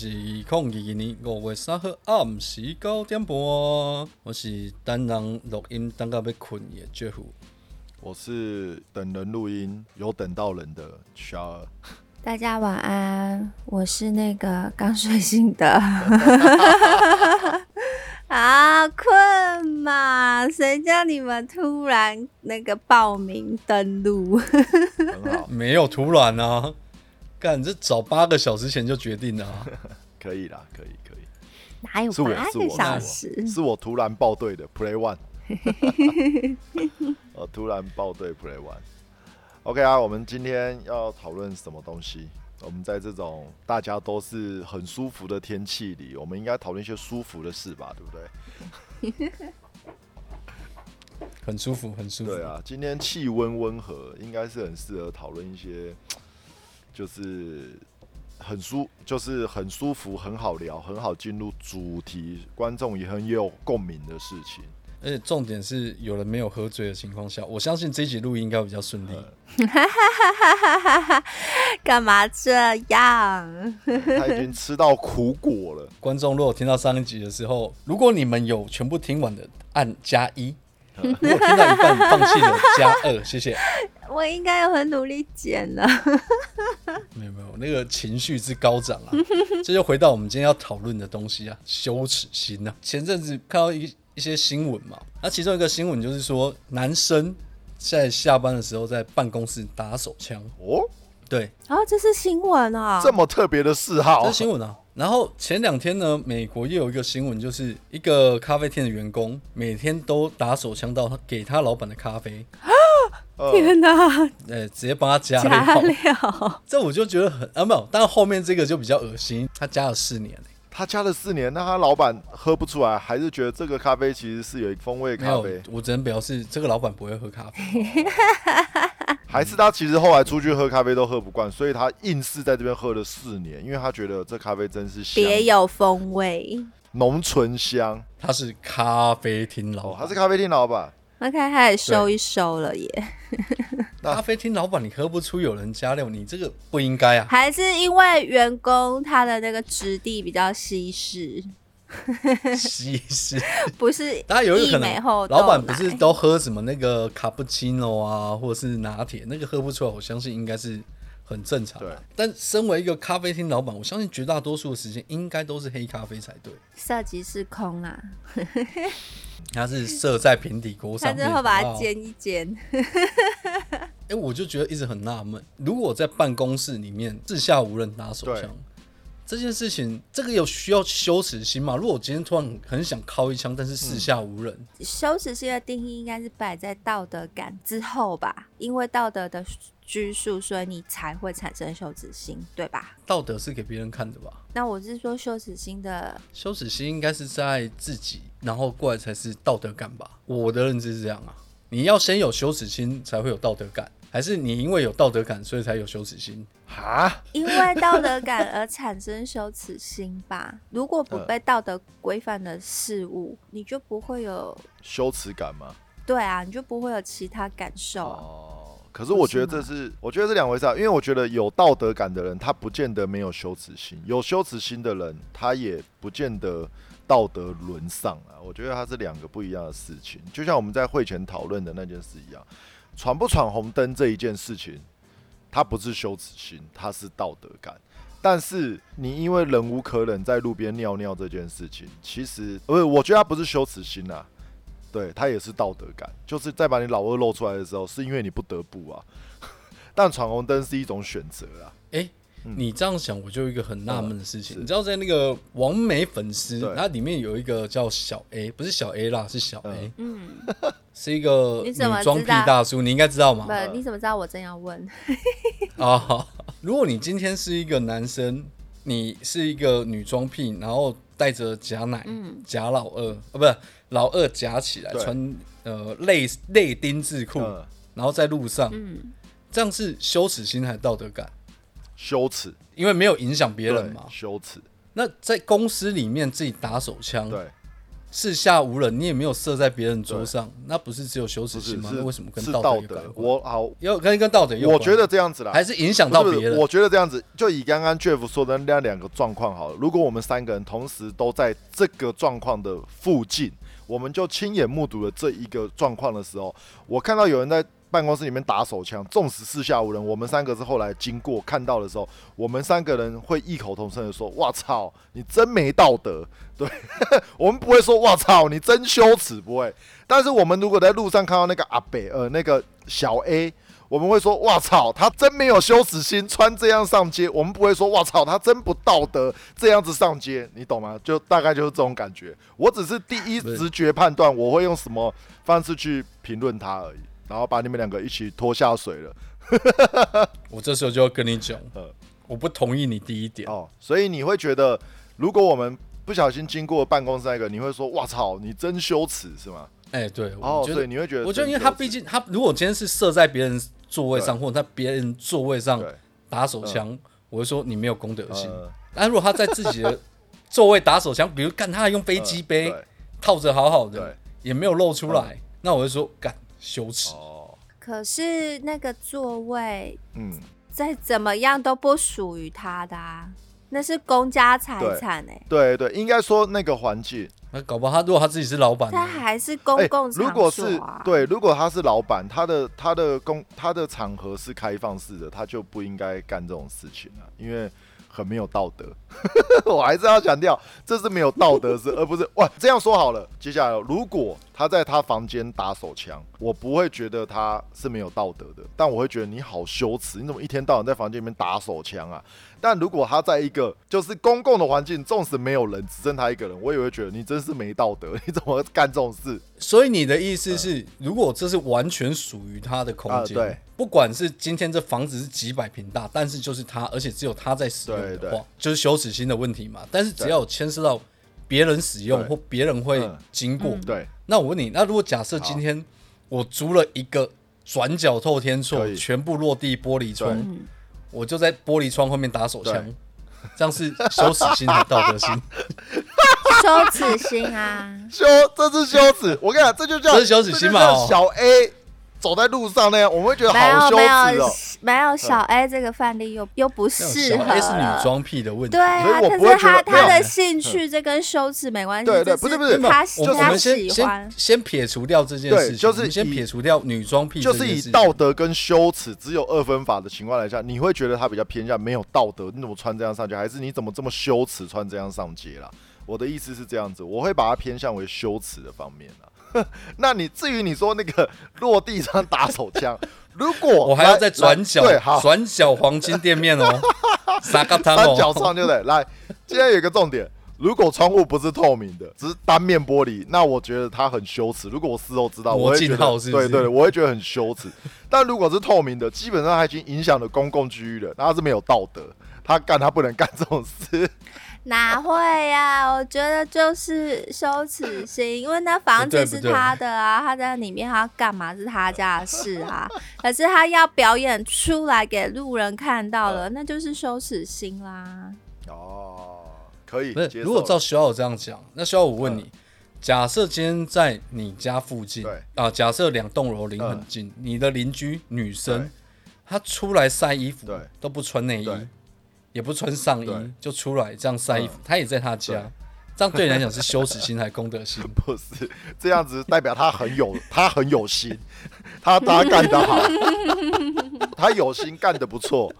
是二零二二年五月三号暗时九点半，我是等人录音等到要困的 Jeff。我是等人录音有等到人的 s h a 大家晚安，我是那个刚睡醒的。啊，困嘛？谁叫你们突然那个报名登录？没有突然啊，干这早八个小时前就决定了、啊。可以啦，可以可以，哪有我八个小是我是我时？是我突然报队的 Play One，我突然报队 Play One。OK 啊，我们今天要讨论什么东西？我们在这种大家都是很舒服的天气里，我们应该讨论一些舒服的事吧，对不对？很舒服，很舒服。对啊，今天气温温和，应该是很适合讨论一些，就是很舒，就是很舒服、很好聊、很好进入主题，观众也很有共鸣的事情。而且重点是有人没有喝醉的情况下，我相信这一集录音应该比较顺利。干嘛这样？他已经吃到苦果了，观众如果听到上一集的时候，如果你们有全部听完的，按加一；如果听到一半放弃了，加二，谢谢。我应该有很努力剪了。没有没有，那个情绪之高涨啊，这就回到我们今天要讨论的东西啊，羞耻心啊。前阵子看到一一些新闻嘛，那其中一个新闻就是说，男生在下班的时候在办公室打手枪，哦，对，哦，这是新闻啊！这么特别的嗜好这是，新闻啊。然后前两天呢，美国又有一个新闻，就是一个咖啡店的员工每天都打手枪到他给他老板的咖啡，呃天哪，呃，直接帮他加加料。这我就觉得很啊，没有，但后面这个就比较恶心，他加了四年、他加了四年，那他老板喝不出来，还是觉得这个咖啡其实是有风味咖啡，，我只能表示这个老板不会喝咖啡。还是他其实后来出去喝咖啡都喝不惯，所以他硬是在这边喝了四年，因为他觉得这咖啡真是，别有风味。浓醇香。他是咖啡厅老哦，板，他是咖啡厅老板，那开开始收一收了耶，咖啡厅老板，你喝不出有人加料，你这个不应该啊。还是因为员工他的那个质地比较稀释，稀释，不是当然有一个可能，后老板不是都喝什么那个卡布奇诺啊，或者是拿铁，那个喝不出来，我相信应该是很正常对。的。但身为一个咖啡厅老板，我相信绝大多数的时间应该都是黑咖啡才对。色即是空啊，它是射在平底锅上面，最后把它煎一煎。哎、我就觉得一直很纳闷，如果在办公室里面四下无人打手枪，这件事情，这个有需要羞耻心吗？如果我今天突然很想敲一枪，但是四下无人，羞耻心的定义应该是摆在道德感之后吧，因为道德的拘束，所以你才会产生羞耻心，对吧？道德是给别人看的吧？那我是说羞耻心的，羞耻心应该是在自己，然后过来才是道德感吧？我的认知是这样啊。你要先有羞耻心，才会有道德感，还是你因为有道德感，所以才有羞耻心？哈，因为道德感而产生羞耻心吧。如果不嗯被道德规范的事物，你就不会有，羞耻感吗？对啊，你就不会有其他感受。哦，可是我觉得这是，我觉得这两回事啊，因为我觉得有道德感的人，他不见得没有羞耻心；有羞耻心的人，他也不见得道德沦丧啊。我觉得它是两个不一样的事情，就像我们在会前讨论的那件事一样，闯不闯红灯这一件事情，它不是羞耻心，它是道德感。但是你因为忍无可忍在路边尿尿这件事情，其实不是，我觉得它不是羞耻心啊，对，它也是道德感，就是在把你老二露出来的时候，是因为你不得不啊。但闯红灯是一种选择啊，哎、你这样想，我就有一个很纳闷的事情。是。你知道，在那个王美粉丝对，它里面有一个叫小 A，不是小 A 啦，是小 A，、嗯，是一个女装癖大叔，你应该知道吗？不，你怎么知道我正要问？啊，如果你今天是一个男生，你是一个女装癖，然后带着假奶、嗯。假老二，啊，不是老二夹起来，穿呃类类丁字裤，嗯，然后在路上，嗯，这样是羞耻心还是道德感？羞耻，因为没有影响别人嘛。羞耻，那在公司里面自己打手枪，对，四下无人，你也没有射在别人桌上，那不是只有羞耻心吗？为什么跟道道德德有关？？我好，要跟跟道德有关？我觉得这样子啦，还是影响到别人。我觉得这样子，就以刚刚 Jeff 说的那两个状况好了。如果我们三个人同时都在这个状况的附近，我们就亲眼目睹了这一个状况的时候，我看到有人在办公室里面打手枪，纵使四下无人，我们三个是后来经过看到的时候，我们三个人会异口同声的说：“哇操，你真没道德。”对，我们不会说“哇操，你真羞耻”，不会。但是我们如果在路上看到那个阿北，呃，那个小 A，我们会说：“哇操，他真没有羞耻心，穿这样上街。”我们不会说：“哇操，他真不道德，这样子上街。”你懂吗？就大概就是这种感觉。我只是第一直觉判断，我会用什么方式去评论他而已，然后把你们两个一起拖下水了。我这时候就要跟你讲呃，我不同意你第一点。哦，所以你会觉得，如果我们不小心经过办公室那个，你会说：“哇操，你真羞耻，是吗？哎，对，？”哦我，觉得，所以你会觉得我觉得，因为他毕竟他如果今天是射在别人座位上，或者在别人座位上打手枪，我会说你没有公德心。呃。但如果他在自己的座位打手枪，比如干他还用飞机杯对。套着好好的，也没有露出来，那我会说干羞耻。哦，可是那个座位嗯，再怎么样都不属于他的啊，那是公家财产哎、对。对，应该说那个环境，那搞不好他如果他自己是老板，他还是公哎共如果是。对，如果他是老板，他的他的公他的场合是开放式的，他就不应该干这种事情啊，因为很没有道德。我还是要强调，这是没有道德是，而不是 哇。这样说好了，接下来如果他在他房间打手枪，我不会觉得他是没有道德的，但我会觉得你好羞耻，你怎么一天到晚在房间里面打手枪啊？但如果他在一个就是公共的环境，纵使没有人，只剩他一个人，我也会觉得你真是没道德，你怎么干这种事？所以你的意思是，如果这是完全属于他的空间，不管是今天这房子是几百平大，但是就是他，而且只有他在使用的话就是羞耻心的问题嘛。但是只要有牵涉到别人使用或别人会嗯经过，嗯。对，那我问你，那如果假设今天我租了一个转角透天厝可，以。全部落地玻璃窗，嗯，我就在玻璃窗后面打手枪，这样是羞耻心还是道德心？羞耻心啊，羞，这是羞耻。我跟你讲，这就叫这是羞耻心嘛小 A 走在路上那样，我们会觉得没好羞有没耻哦。有没有小 A 这个范例又又不适合小 A 是女。装癖的问题对。啊，可是他他的兴趣这跟羞耻没关系，对对不是不是他喜欢先，先撇除掉这件事情，对就是先撇除掉女装癖就是以道德跟羞耻只有二分法的情况来讲，你会觉得他比较偏向没有道德，你怎么穿这样上街，还是你怎么这么羞耻穿这样上街啦？我的意思是这样子，我会把它偏向为羞耻的方面啦。那你至于你说那个落地上打手枪，如果我还要来在转角对好转角黄金店面哦，三角哦，窗对不对？来，今天有一个重点，如果窗户不是透明的，只是单面玻璃，那我觉得它很羞耻。如果我事后知道，魔镜我会觉得号是是对对对，我会觉得很羞耻。但如果是透明的，基本上它已经影响了公共区域了，那它是没有道德，他干他不能干这种事。哪会呀、我觉得就是羞耻心，因为那房子是不对不对他的啊，他在里面他干嘛是他家的事啊。可是他要表演出来给路人看到了，那就是羞耻心啦。哦，可以如果照小五这样讲，那徐浩我问你，假设今天在你家附近对。啊，假设两栋楼离很近，你的邻居女生，她出来晒衣服对。都不穿内衣，也不穿上衣就出来这样晒衣服嗯，她也在她家，这样对你来讲是羞耻心还是公德心？不是这样子，代表他很有 他很有心，他他干得好，他有心干得不错。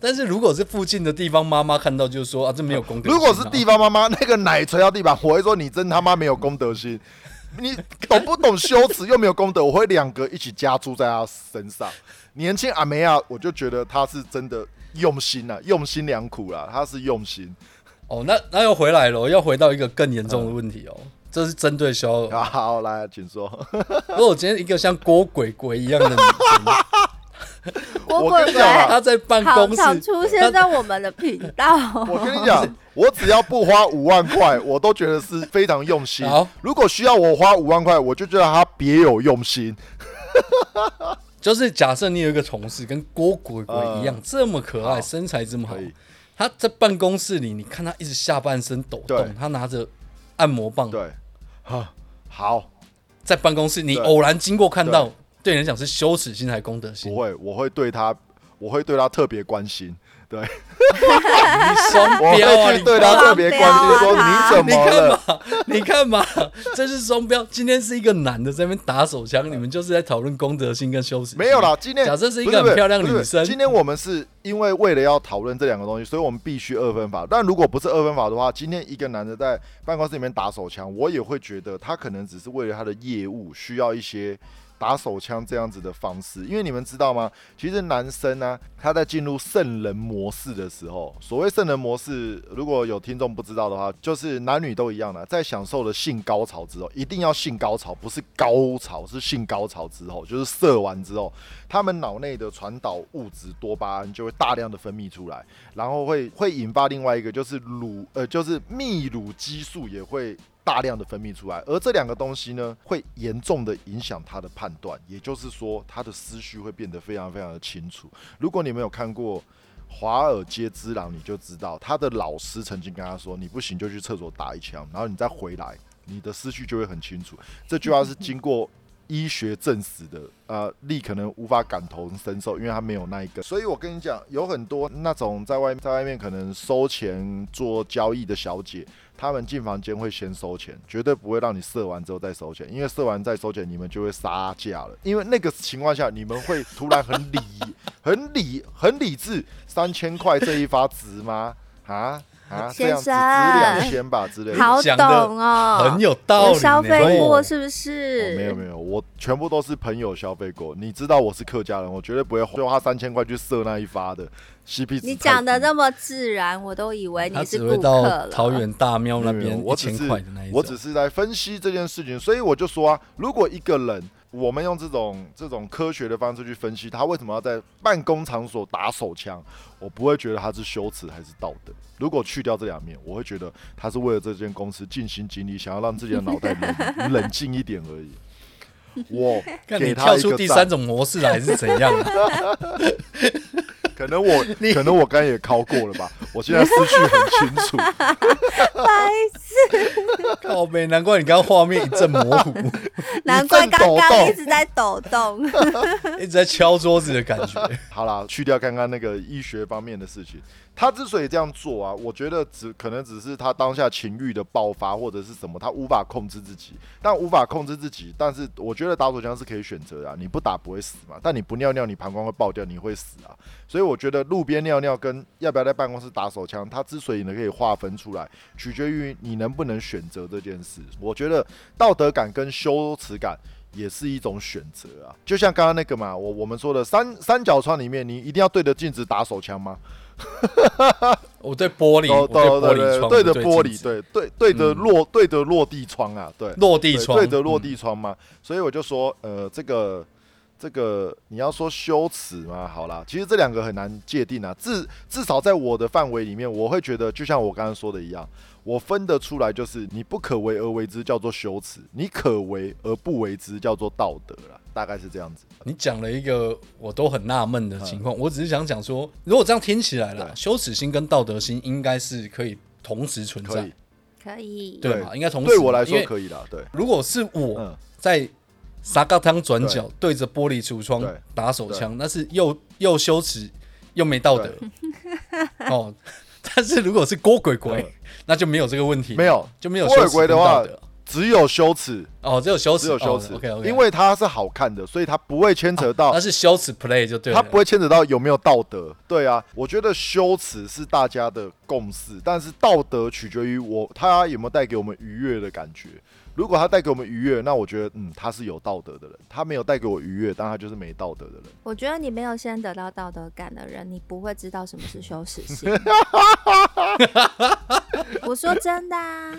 但是如果是附近的地方妈妈看到，就说啊，这没有公德心啊。如果是地方妈妈那个奶捶到地板，我会说你真他妈没有公德心，你懂不懂羞耻又没有功德，我会两个一起加注在他身上。年轻阿梅亚，我就觉得他是真的用心啊，用心良苦啦，他是用心哦，那那又回来了，要回到一个更严重的问题哦，这是针对肖尔。啊。好，来，请说。如果我今天一个像郭鬼鬼一样的女生，我跟你讲啊她在办公室，常出现在我们的频道。我跟你讲，我只要不花五万块，我都觉得是非常用心好。如果需要我花五万块，我就觉得他别有用心。就是假设你有一个同事跟郭鬼鬼一样、嗯这么可爱，身材这么好，他在办公室里，你看他一直下半身抖动，他拿着按摩棒，对，哈，好，在办公室你偶然经过看到对，对你来讲是羞耻心还是公德心？不会，我会对他，我会对他特别关心，对，你双我标啊！你会去对他特别关心，说你怎么了？你看嘛，这是双标。今天是一个男的在那边打手枪，你们就是在讨论公德心跟羞耻心。没有啦，今天假设是一个很漂亮女生，今天我们是因为为了要讨论这两个东西，所以我们必须二分法。但如果不是二分法的话，今天一个男的在办公室里面打手枪，我也会觉得他可能只是为了他的业务需要一些。打手枪这样子的方式，因为你们知道吗？其实男生呢、他在进入圣人模式的时候，所谓圣人模式，如果有听众不知道的话，就是男女都一样的，在享受了性高潮之后，一定要性高潮，不是高潮，是性高潮之后，就是射完之后，他们脑内的传导物质多巴胺就会大量的分泌出来，然后会会引发另外一个就是乳呃就是泌乳激素也会大量的分泌出来，而这两个东西呢，会严重的影响他的判断，也就是说他的思绪会变得非常非常的清楚。如果你没有看过。华尔街之狼，你就知道他的老师曾经跟他说：“你不行就去厕所打一枪，然后你再回来，你的思绪就会很清楚。”这句话是经过医学证实的，呃，力可能无法感同身受，因为他没有那一个。所以我跟你讲，有很多那种在外在外面可能收钱做交易的小姐，他们进房间会先收钱，绝对不会让你射完之后再收钱，因为射完再收钱，你们就会杀价了。因为那个情况下，你们会突然很理、很理、很理智，三千块这一发值吗？啊 先生两千吧之类的。好懂哦，很有道理呢。有消费过是不哦是？没有没有，我全部都是朋友消费过。你知道我是客家人，我绝对不会花三千块去射那一发的 CP 值。你讲的那么自然，我都以为你是顾客了。桃园大庙那边我只是块的那一。我只是在分析这件事情，所以我就说啊，如果一个人，我们用这种这种科学的方式去分析他为什么要在办公场所打手枪，我不会觉得他是羞耻还是道德。如果去掉这两面，我会觉得他是为了这间公司尽心尽力，想要让自己的脑袋冷冷静一点而已。我给他跳出第三种模式来是怎样啊？可能我 可能我刚才也考过了吧，我现在思绪很清楚。白痴靠背，难怪你刚刚画面一阵模糊，难怪刚刚一直在抖动。一直在敲桌子的感觉。好啦，去掉刚刚那个医学方面的事情，他之所以这样做啊，我觉得只可能只是他当下情欲的爆发或者是什么，他无法控制自己。但无法控制自己，但是我觉得打手枪是可以选择的、啊，你不打不会死嘛，但你不尿尿，你膀胱会爆掉，你会死啊。所以我觉得路边尿尿跟要不要在办公室打手枪，它之所以呢可以划分出来，取决于你能不能选择这件事。我觉得道德感跟羞耻感。也是一种选择啊，就像刚刚那个嘛，我我们说的三三角窗里面，你一定要对着镜子打手枪吗？我对玻璃，对我对玻璃窗，对对着玻璃，对对对着嗯。落对着落地窗啊，对，落地窗，对着落嗯。地窗嘛，所以我就说，呃，这个这个你要说羞耻吗？好啦，其实这两个很难界定啊，至至少在我的范围里面，我会觉得就像我刚刚说的一样，我分得出来，就是你不可为而为之叫做羞耻，你可为而不为之叫做道德啦，大概是这样子。你讲了一个我都很纳闷的情况，我只是想讲说，如果这样听起来了，羞耻心跟道德心应该是可以同时存在。可以，，对？应该同时。对我来说可以的，对，如果是我嗯，在沙嘎汤转角对。着玻璃橱窗打手枪，那是又又羞耻又没道德。哦。但是如果是郭鬼鬼嗯，那就没有这个问题，没有。就没有郭鬼羞耻跟鬼的话道德只有羞耻，哦，只有羞耻，只有羞耻 OK OK，因为它是好看的，所以它不会牵扯到它是羞耻 play 就对了，它不会牵扯到有没有道德。对啊，我觉得羞耻是大家的共识，但是道德取决于我他有没有带给我们愉悦的感觉。如果他带给我们愉悦，那我觉得嗯他是有道德的人；他没有带给我愉悦，但他就是没道德的人。我觉得你没有先得到道德感的人，你不会知道什么是羞耻心。我说真的啊，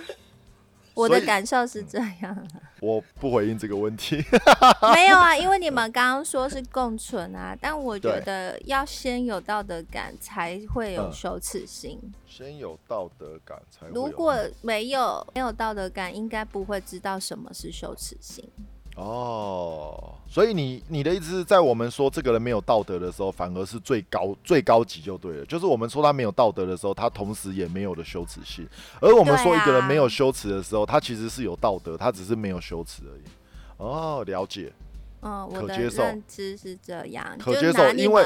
我的感受是这样。我不回应这个问题。没有啊，因为你们刚刚说是共存啊，但我觉得要先有道德感，才会有嗯羞耻心。先有道德感才如果没有没有道德感，应该不会知道什么是羞耻心。哦，所以你你的意思是在我们说这个人没有道德的时候，反而是最高最高级就对了。就是我们说他没有道德的时候，他同时也没有了羞耻心；而我们说一个人没有羞耻的时候，他其实是有道德，他只是没有羞耻而已。哦，了解。嗯，我的可接受认知是这样，可接受因为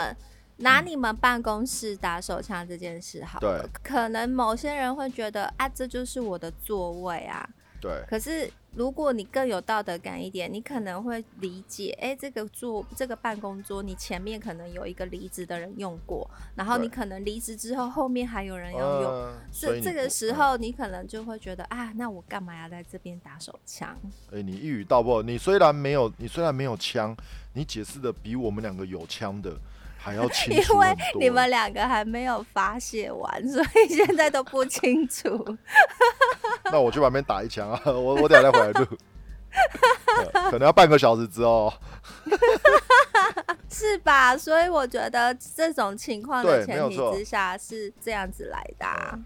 拿你们办公室打手枪这件事好了对，可能某些人会觉得啊，这就是我的座位啊。对，可是如果你更有道德感一点，你可能会理解，哎、这个做这个办公桌，你前面可能有一个离职的人用过，然后你可能离职之后，后面还有人要用。嗯所以这这个时候，你可能就会觉得啊，那我干嘛要在这边打手枪？哎、你一语道破。你虽然没有，你虽然没有枪，你解释的比我们两个有枪的还要清因为楚很多。你们两个还没有发泄完，所以现在都不清楚。那我去旁边打一枪啊！我我等下再回来录，可能要半个小时之后。是吧？所以我觉得这种情况的前提之下是这样子来的、啊。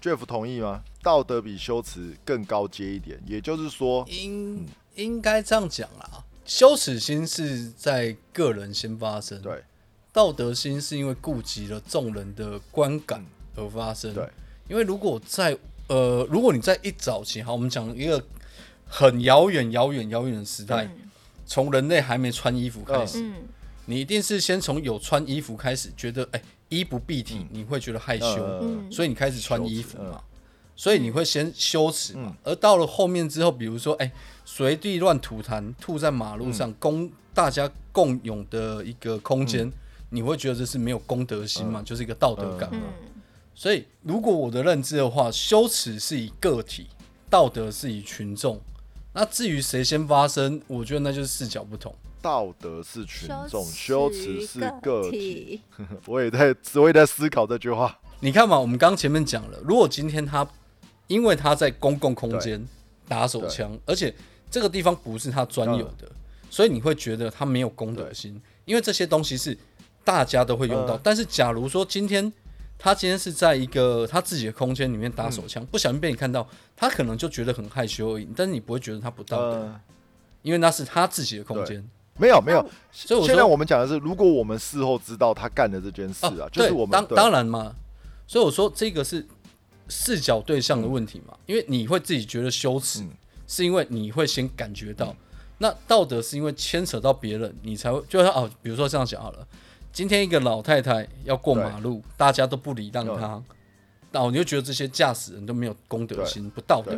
Jeff 同意吗？道德比羞耻更高阶一点，也就是说，应应该这样讲啦。羞耻心是在个人先发生，对道德心是因为顾及了众人的观感而发生。对，因为如果在呃，如果你在一早期，好，我们讲一个很遥远、遥远、遥远的时代，从人类还没穿衣服开始，嗯，你一定是先从有穿衣服开始，觉得哎、衣不蔽体，你会觉得害羞，所以你开始穿衣服嘛，所以你会先羞耻嘛。嗯。而到了后面之后，比如说哎，随、地乱吐痰，吐在马路嗯。上，公大家共用的一个空间，你会觉得这是没有公德心嘛，就是一个道德感嘛。嗯所以，如果我的认知的话，羞耻是以个体，道德是以群众。那至于谁先发生，我觉得那就是视角不同。道德是群众，羞羞耻是个个体。我也在，我也在思考这句话。你看嘛，我们刚前面讲了，如果今天他因为他在公共空间打手枪，而且这个地方不是他专有的，所以你会觉得他没有公德心，因为这些东西是大家都会用到。嗯但是假如说今天他今天是在一个他自己的空间里面打手枪，不小心被你看到，他可能就觉得很害羞而已，但是你不会觉得他不道德，嗯，因为那是他自己的空间。没有没有，所以我现在我们讲的是，如果我们事后知道他干的这件事啊，哦就是我们当当然嘛，所以我说这个是视角对象的问题嘛，因为你会自己觉得羞耻，嗯。是因为你会先感觉到，那道德是因为牵扯到别人，你才会就是哦，比如说这样讲好了，今天一个老太太要过马路，大家都不礼让她，那你就觉得这些驾驶人都没有公德心，不道德。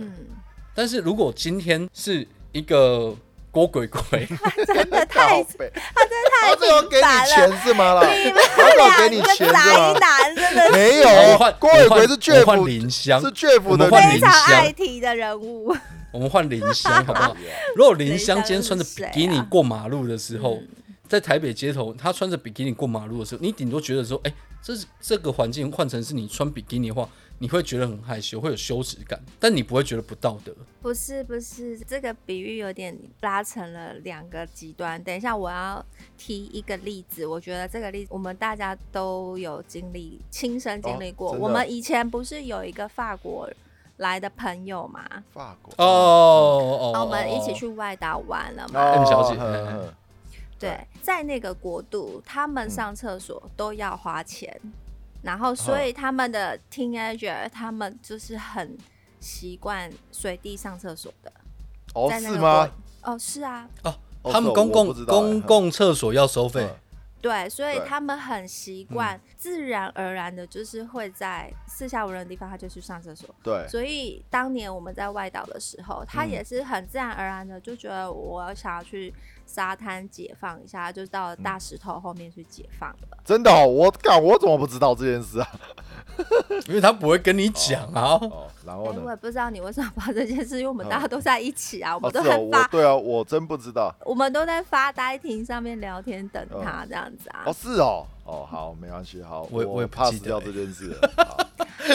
但是如果今天是一个郭鬼鬼，真的太 他真的太他这有给你钱是吗？啦？你们他这有给两个你钱是宅吗？男真的是。没有我们换，郭伟我换奎是我换 Jeff，林香是 Jeff 的我们换林非常香爱提的人物。我们换林香好不好？如果林香今天穿着比基尼过马路的时候，嗯在台北街头，他穿着比基尼过马路的时候，你顶多觉得说，哎、这是这个环境换成是你穿比基尼的话，你会觉得很害羞，会有羞耻感，但你不会觉得不道德。不是不是，这个比喻有点拉成了两个极端。等一下我要提一个例子，我觉得这个例子我们大家都有经历，亲身经历过。哦我们以前不是有一个法国来的朋友嘛，法国哦哦，然后我们一起哦去外岛玩了嘛。哦 M 小姐对，在那个国度，他们上厕所都要花钱，然后所以他们的 teenager 他们就是很习惯随地上厕所的。哦在那个是吗？国？哦，是啊，哦，他们公共公共厕所要收费。嗯，对，所以他们很习嗯。惯，自然而然的，就是会在四下无人的地方，他就去上厕所。对，所以当年我们在外岛的时候，他嗯。也是很自然而然的就觉得我想要去沙滩解放一下，就到大石头后面去解放了。真的哦，我干，我怎么不知道这件事啊？因为他不会跟你讲啊。哦，然哎、后呢？我也不知道你为什么发这件事，因为我们嗯大家都在一起啊，我哦，们都在发，对啊，我真不知道。我们都在发呆亭上面聊天等嗯他这样子啊。哦，是哦，哦，好，没关系，好，我也我也不 pass 记得欸掉这件事了。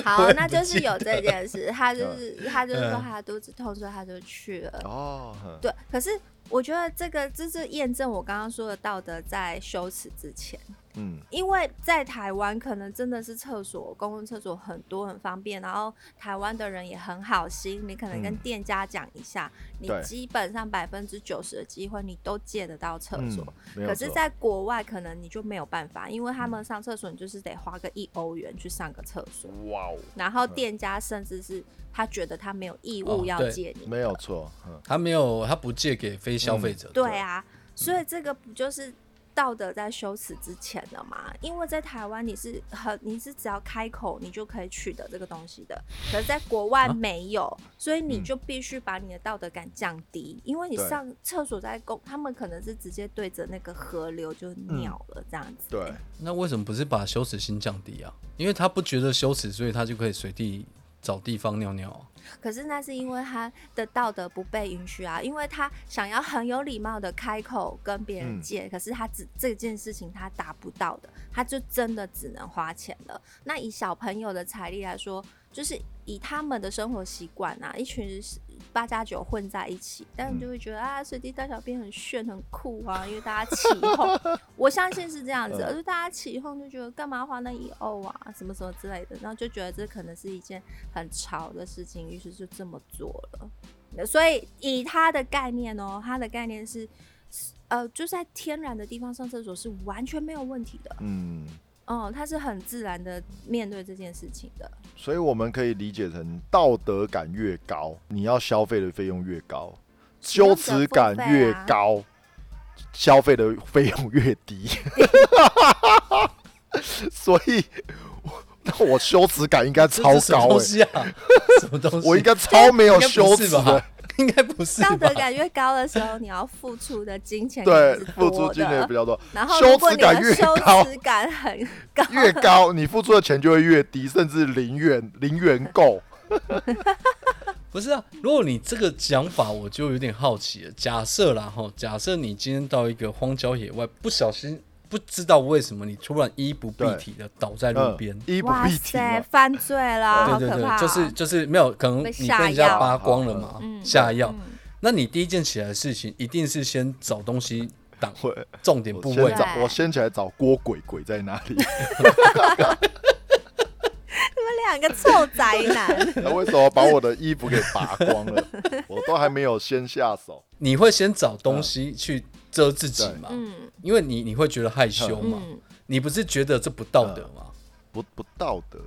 好 好，那就是有这件事，他就是他就是说嗯他肚子痛，所以他就去了。哦，对，可是我觉得这个这是验证我刚刚说的道德在羞耻之前，嗯，因为在台湾可能真的是厕所公共厕所很多很方便，然后台湾的人也很好心，你可能跟嗯。店家讲一下，你基本上百分之九十的机会你都借得到厕所。嗯，没有可是，在国外可能你就没有办法，因为他嗯们上厕所你就是得花个一欧元去上个厕所，哇哦，然后店家甚至是他觉得他没有义哦务要借你，没有错，嗯，他没有，他不借给非消费者。对啊，所以这个不就是道德在羞耻之前的嘛？因为在台湾你是很你是只要开口你就可以取得这个东西的，可是在国外啊没有，所以你嗯就必须把你的道德感降低，因为你上厕所在公，他们可能是直接对着那个河流就尿了这样子、对，那为什么不是把羞耻心降低啊？因为他不觉得羞耻，所以他就可以随地找地方尿尿啊。可是那是因为他的道德不被允许啊，因为他想要很有礼貌的开口跟别人嗯借，可是他只这件事情他达不到的，他就真的只能花钱了。那以小朋友的财力来说，就是以他们的生活习惯啊，一群八加九混在一起，但你就会觉得、啊，随地大小便很炫很酷啊，因为大家起哄，我相信是这样子的，嗯就大家起哄就觉得干嘛花那一欧啊，什么什么之类的，然后就觉得这可能是一件很潮的事情，于是就这么做了。所以以他的概念哦，他的概念是，呃，就在天然的地方上厕所是完全没有问题的。嗯，哦，他是很自然的面对这件事情的。所以我们可以理解成道德感越高，你要消费的费用越高；羞耻感越高，消费的费用越低。所以，我那我羞耻感应该超这是什么东西啊？什么东西？我应该超没有羞耻的？应该不是道德感越高的时候，你要付出的金钱对付出金钱比的。较多，然后，羞如果你耻感越的羞高耻感很高，越高，你付出的钱就会越低，甚至零元零元购。不是啊，如果你这个讲法，我就有点好奇了。假设啦哈，假设你今天到一个荒郊野外，不小心不知道为什么你突然衣不蔽体的倒在路嗯边，，衣不蔽体犯罪了，好对对！对，就是就是没有可能你被人家扒光了嘛，嗯下药。嗯那你第一件起来的事情，一定是先找东西挡会重点部位我先找我先起来找郭鬼鬼在哪里？你们两个臭宅男，那为什么把我的衣服给拔光了？我都还没有先下手。你会先找东西去遮自己嘛？嗯因为你你会觉得害羞嘛，嗯，你不是觉得这不道德吗？不不道德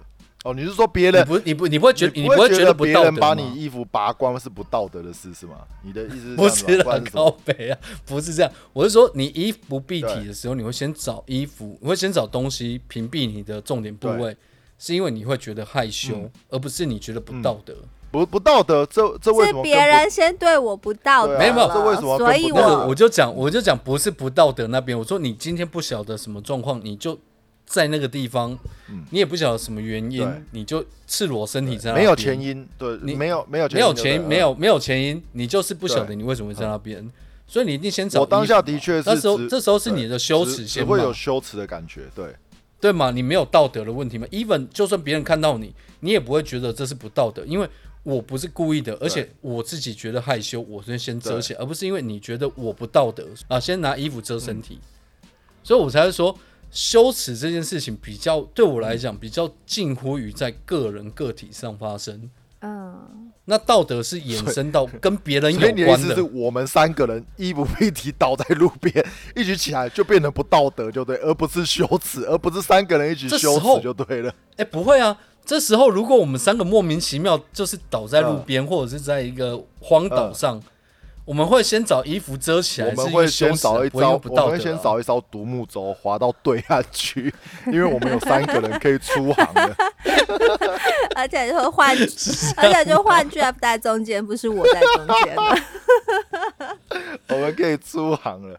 哦，你是说别你人？不你不你不会觉得你不会觉得不道德别人把你衣服拔光是不道德的事是吗？你的意思是 不是很，高然是什么？北啊，不是这样。我是说，你衣服不蔽体的时候，你会先找衣服，你会先找东西屏蔽你的重点部位，是因为你会觉得害羞，嗯而不是你觉得不道德。不不道德，这这为什是别么跟不人先对我不道德没有啊没有这为什么所以我我就讲，我就讲不是不道德那边。我说你今天不晓得什么状况，你就在那个地方，嗯你也不晓得什么原因，你就赤裸身体在那没有前因？对，你没有没有前没有前没有没有前因，你就是不晓得你为什么会在那边，所以你一定先找我当下的确是那时候这时候是你的羞耻先会有，羞耻的感觉，对，对吗？你没有道德的问题嘛？even 就算别人看到你，你也不会觉得这是不道德，因为我不是故意的，而且我自己觉得害羞，我先先遮起来，而不是因为你觉得我不道德啊，先拿衣服遮身体，所以我才会说。羞耻这件事情比较对我来讲比较近乎于在个人个体上发生，嗯，那道德是衍生到跟别人有所以你的意关的。思是，我们三个人衣不蔽体倒在路边，一起起来就变成不道德，就对，而不是羞耻，而不是三个人一起羞耻就对了。哎、不会啊，这时候如果我们三个莫名其妙就是倒在路边，或者是在一个荒岛上，我们会先找衣服遮起来，我们会先找一招，我们会先找一艘独木舟划到对岸去，因为我们有三个人可以出航的。而且就会换，而且就换 Jeff 在中间，不是我在中间了。我们可以出航了，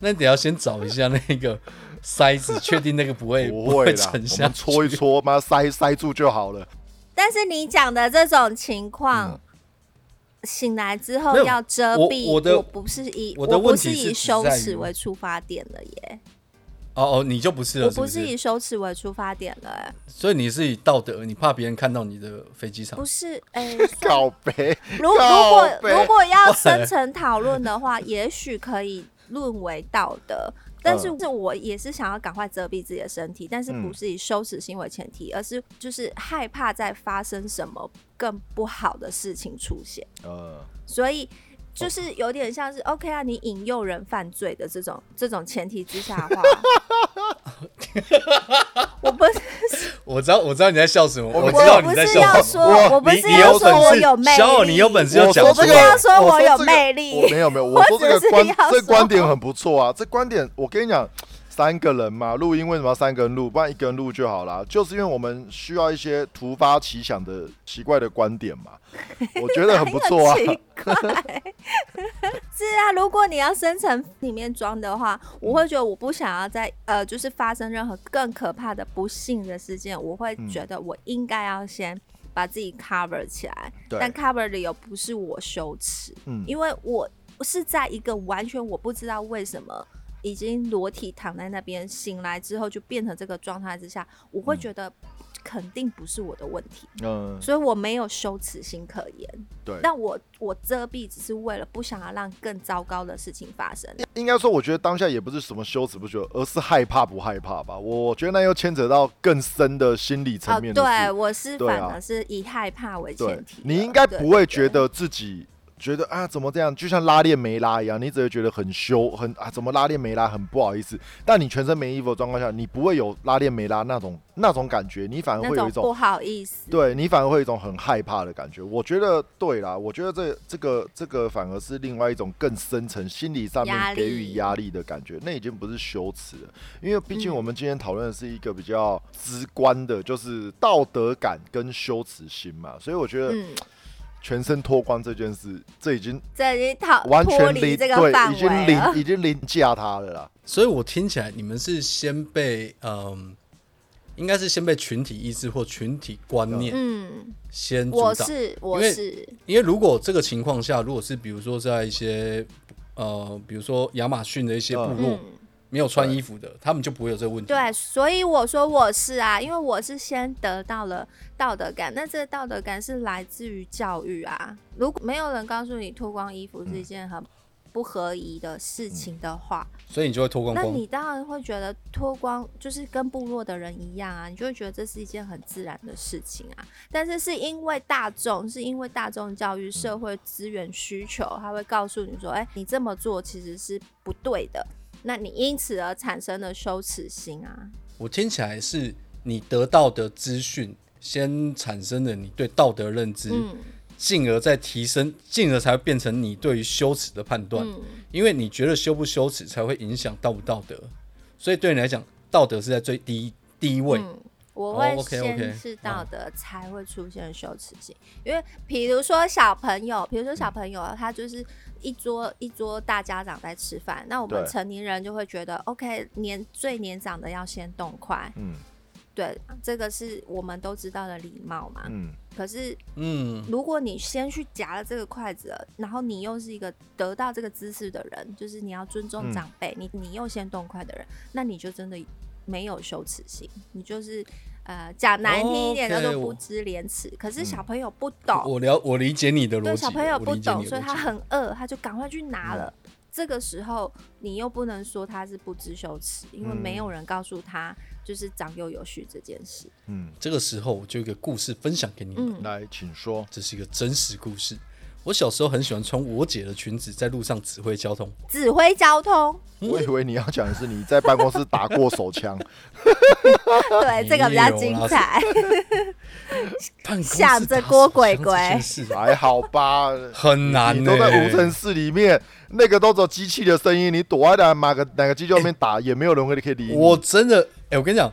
那你得要先找一下那个塞子，确定那个不会不会沉下我们搓一去。搓，妈塞塞住就好了。但是你讲的这种情况，嗯醒来之后要遮蔽，我的不是以我的不是问题是以羞耻为出发点了耶，哦哦，你就不是了，我是不不是以羞耻为出发点了耶，所以你是以道德，你怕别人看到你的飞机场不。是哎。告白，如如果如果要 深层讨论的话，也许可以论为道德。但是是我也是想要赶快遮蔽自己的身体，但是不嗯。是以羞耻心为前提，而是就是害怕再发生什么更不好的事情出现，呃，所以。就是有点像是 OK 啊，你引诱人犯罪的这种这种前提之下的话，我不是 我知道，我知道你在笑什么，我我知道你我不是要在笑什么。说，我不你是要说你有本事我有魅小，你有本事就我讲出不是说这个，来。要说我有这个魅力我没有没有，我说这个观要这说观点很不错啊，这观点我跟你讲。三个人嘛，录音为什么要三个人录？不然一个人录就好啦。就是因为我们需要一些突发奇想的奇怪的观点嘛，我觉得很不错啊。哪有奇怪 是啊，如果你要生成里面装的话，我会觉得我不想要在呃，就是发生任何更可怕的不幸的事件，我会嗯觉得我应该要先把自己 cover 起来。对但 cover 的理由不是我羞耻，嗯因为我是在一个完全我不知道为什么。已经裸体躺在那边，醒来之后就变成这个状态之下，我会嗯觉得肯定不是我的问题。嗯，所以我没有羞耻心可言。对。但我我遮蔽只是为了不想要让更糟糕的事情发生。应该说，我觉得当下也不是什么羞耻不羞耻，而是害怕不害怕吧。我觉得那又牵扯到更深的心理层哦，面。对，我是反而是以害怕为前提的。你应该不会觉得自己觉得啊怎么这样，就像拉链没拉一样，你只会觉得很羞，很啊怎么拉链没拉，很不好意思。但你全身没衣服的状况下，你不会有拉链没拉那种那种感觉，你反而会有一种种不好意思。对你反而会有一种很害怕的感觉。我觉得对啦，我觉得这这个这个反而是另外一种更深层心理上面给予压力的感觉，那已经不是羞耻了，因为毕竟嗯我们今天讨论的是一个比较直观的，就是道德感跟羞耻心嘛，所以我觉得嗯，全身脱光这件事，这已经这已经逃完全零离这个范围已经凌。已经凌驾他了啦。所以我听起来你们是先被嗯，应该是先被群体意志或群体观念嗯，先主导。我是我因为是，因为如果这个情况下，如果是比如说在一些呃，比如说亚马逊的一些部落、嗯，没有穿衣服的，他们就不会有这个问题。对，所以我说我是啊，因为我是先得到了道德感，那这个道德感是来自于教育啊。如果没有人告诉你脱光衣服是一件很不合宜的事情的话，所以你就会脱光光。那你当然会觉得脱光就是跟部落的人一样啊，你就会觉得这是一件很自然的事情啊。但是是因为大众，是因为大众教育、社会资源需求，他会告诉你说，哎、你这么做其实是不对的，那你因此而产生了羞耻心啊。我听起来是你得到的资讯先产生了你对道德认知，嗯进而再提升，进而才会变成你对于羞耻的判断。嗯，因为你觉得羞不羞耻，才会影响道不道德。所以对你来讲，道德是在最低第一位。嗯，我哦会先是道的才会出现羞耻心，因为比如说小朋友，比如说小朋友啊他就是一桌一桌大家长在吃饭，那我们成年人就会觉得，OK，年最年长的要先动筷，嗯。对，这个是我们都知道的礼貌嘛。嗯，可是嗯，如果你先去夹了这个筷子了，然后你又是一个得到这个姿势的人，就是你要尊重嗯。长辈，你你又先动筷的人，那你就真的没有羞耻心，你就是呃讲难听一点叫做不知廉耻。可是嗯小朋友不懂，我了，我理解你的逻辑。对小朋友不懂，所以他很饿，他就赶快去拿了。嗯这个时候，你又不能说他是不知羞耻，因为没嗯有人告诉他就是长幼有序这件事。嗯，这个时候，我就有一个故事分享给你们。嗯，来，请说。这是一个真实故事。我小时候很喜欢穿我姐的裙子，在路上指挥交通。指挥交通，我以为你要讲的是你在办公室打过手枪，对，这个比较精彩。办公室想着打郭鬼鬼还好吧？很难呢、你都在无尘室里面，那个都只有机器的声音，你躲在哪哪个哪个机器外面打，也没有人会可以理你。我真的，哎、我跟你讲，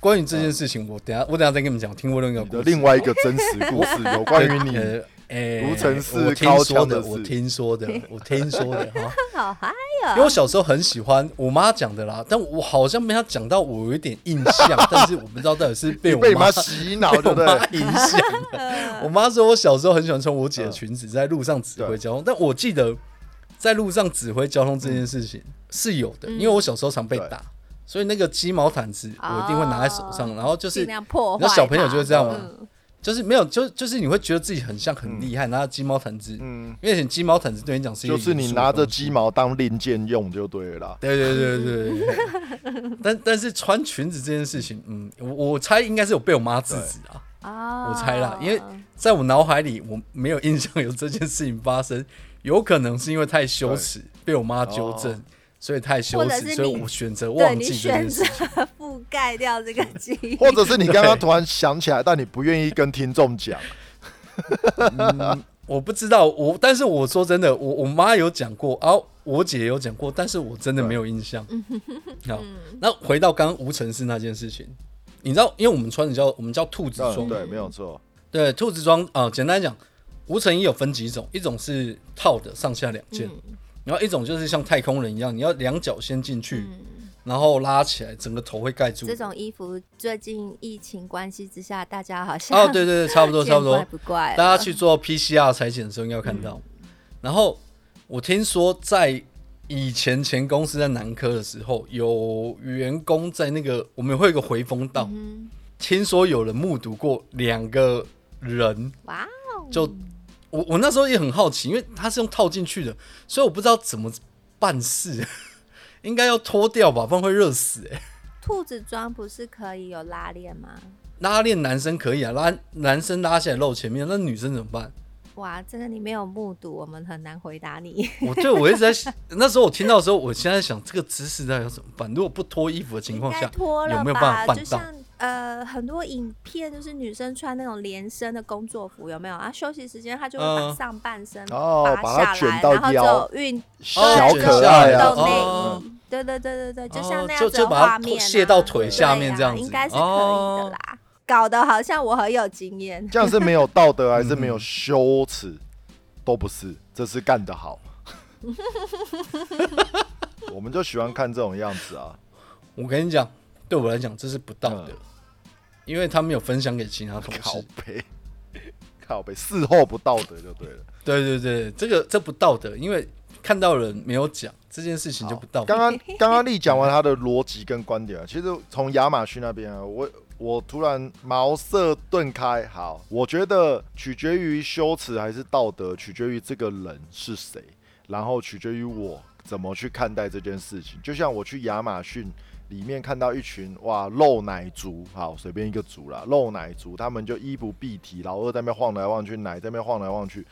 关于这件事情，我等下我等下再跟你们讲。我听过另一个的故事，另外一个真实故事，有关于你。呃，哎、无尘室我听说的，我听说的，我听说的哈。好嗨因为我小时候很喜欢我妈讲的啦，但我好像被她讲到，我有一点印象，但是我不知道到底是被我妈洗脑，对不对？影响的。我妈说我小时候很喜欢穿我姐的裙子，在路上指挥交通，但我记得在路上指挥交通这件事情是有的，嗯因为我小时候常被打，所以那个鸡毛掸子我一定会拿在手上，然后就是破坏它。你知道小朋友就是这样嘛嗯就是没有，就就是你会觉得自己很像很厉害，拿着鸡毛毯子，嗯，因为鸡毛毯子对你讲是就是你拿着鸡毛当令箭用就对了啦。对对对对 但但是穿裙子这件事情，嗯，我我猜应该是有被我妈制止啊。哦，我猜啦因为在我脑海里，我没有印象有这件事情发生，有可能是因为太羞耻，被我妈纠正，哦所以太羞耻，所以我选择忘记这你选件事择情。覆盖掉这个 记忆，或者是你刚刚突然想起来，但你不愿意跟听众讲。嗯，我不知道，我但是我说真的，我我妈有讲过，啊，我姐有讲过，但是我真的没有印象。好，那回到刚刚无尘室那件事情，你知道，因为我们穿的叫我们叫兔子装嗯，，对，没有错。对，兔子装啊、简单讲，无尘衣有分几种，一种是套的上下两件，然后一种就是像太空人一样，你要两脚先进去，然后拉起来，整个头会盖住。这种衣服最近疫情关系之下，大家好像哦，对对对，差不多差不多，不怪，大家去做 PCR 裁剪的时候应该有看到。然后我听说在以前前公司在南科的时候，有员工在那个我们会有一个回风道，嗯，听说有人目睹过两个人哇哦，就我我那时候也很好奇，因为它是用套进去的，所以我不知道怎么办事，应该要脱掉吧，不然会热死哎、兔子装不是可以有拉链吗？拉链男生可以啊，拉男生拉起来露前面，那女生怎么办？哇，这个你没有目睹，我们很难回答你。我对我一直在想，那时候我听到的时候，我现在想这个姿势到底要怎么办？如果不脱衣服的情况下，脱了有没有办法？办到？就像呃很多影片，就是女生穿那种连身的工作服，有没有啊？休息时间她就会把嗯上半身哦拔把它下来，卷到然后只腰有运小对可爱啊运！动内哦衣。对对对对对，就哦像那样子的就就把它画面啊，卸到腿下面对啊这样子应该是可以哦的啦。搞得好像我很有经验。这样是没有道德还是没有羞耻？都不是，这是干得好。我们就喜欢看这种样子啊。我跟你讲，对我来讲这是不道德，嗯因为他没有分享给其他同靠事。背，靠背，事后不道德就对了。对对对，这个这不道德，因为看到人没有讲这件事情就不道德。刚刚刚刚丽讲完他的逻辑跟观点啊，其实从亚马逊那边啊，我我突然茅塞顿开。好，我觉得取决于羞耻还是道德，取决于这个人是谁，然后取决于我怎么去看待这件事情。就像我去亚马逊。里面看到一群哇露奶族，好随便一个族啦，露奶族，他们就衣不蔽体，老二在那边晃来晃去，奶在那边晃来晃去，